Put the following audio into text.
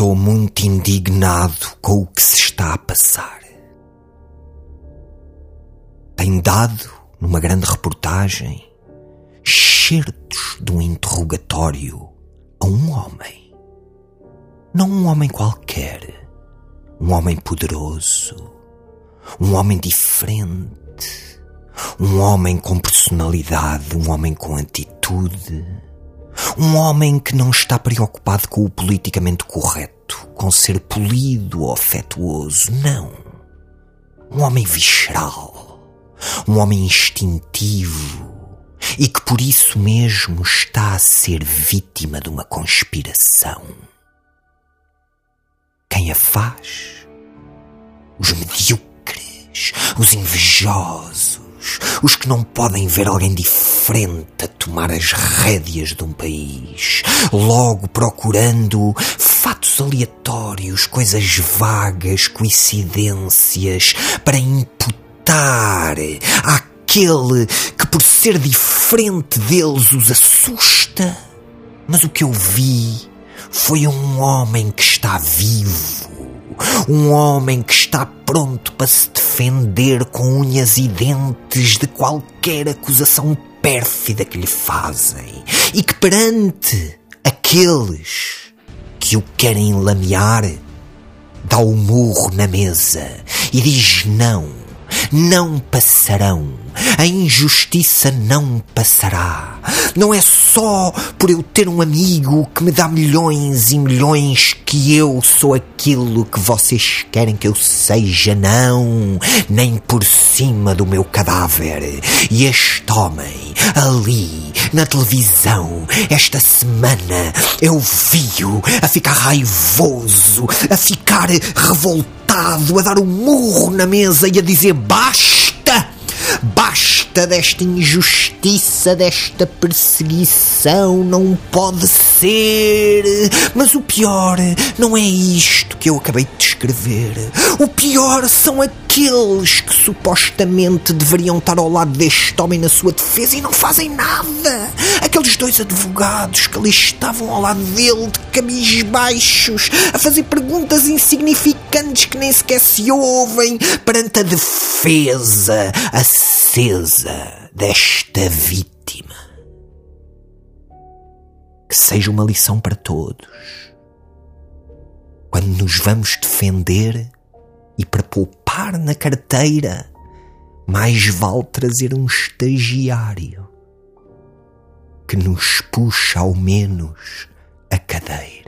Estou muito indignado com o que se está a passar. Tem dado, numa grande reportagem, certos de um interrogatório a um homem. Não um homem qualquer. Um homem poderoso. Um homem diferente. Um homem com personalidade. Um homem com atitude um homem que não está preocupado com o politicamente correto, com ser polido ou afetuoso, não. Um homem visceral, um homem instintivo e que por isso mesmo está a ser vítima de uma conspiração. Quem a faz? Os medíocres, os invejosos, os que não podem ver alguém diferente a tomar as rédeas de um país, logo procurando fatos aleatórios, coisas vagas, coincidências, para imputar àquele que, por ser diferente deles, os assusta. Mas o que eu vi foi um homem que está vivo um homem que está pronto para se defender com unhas e dentes de qualquer acusação pérfida que lhe fazem. E que perante aqueles que o querem lamear dá o murro na mesa e diz não, não passarão a injustiça não passará. Não é só por eu ter um amigo que me dá milhões e milhões que eu sou aquilo que vocês querem que eu seja, não. Nem por cima do meu cadáver. E este homem, ali, na televisão, esta semana, eu vi-o a ficar raivoso, a ficar revoltado, a dar um murro na mesa e a dizer basta! Basta desta injustiça, desta perseguição, não pode ser. Mas o pior não é isto que eu acabei de descrever. O pior são aqueles que supostamente deveriam estar ao lado deste homem na sua defesa e não fazem nada. Aqueles dois advogados que ali estavam ao lado dele, de camis baixos, a fazer perguntas insignificantes que nem sequer se ouvem perante a defesa acesa desta vítima. Que seja uma lição para todos. Quando nos vamos defender e para poupar na carteira, mais vale trazer um estagiário que nos puxa ao menos a cadeia.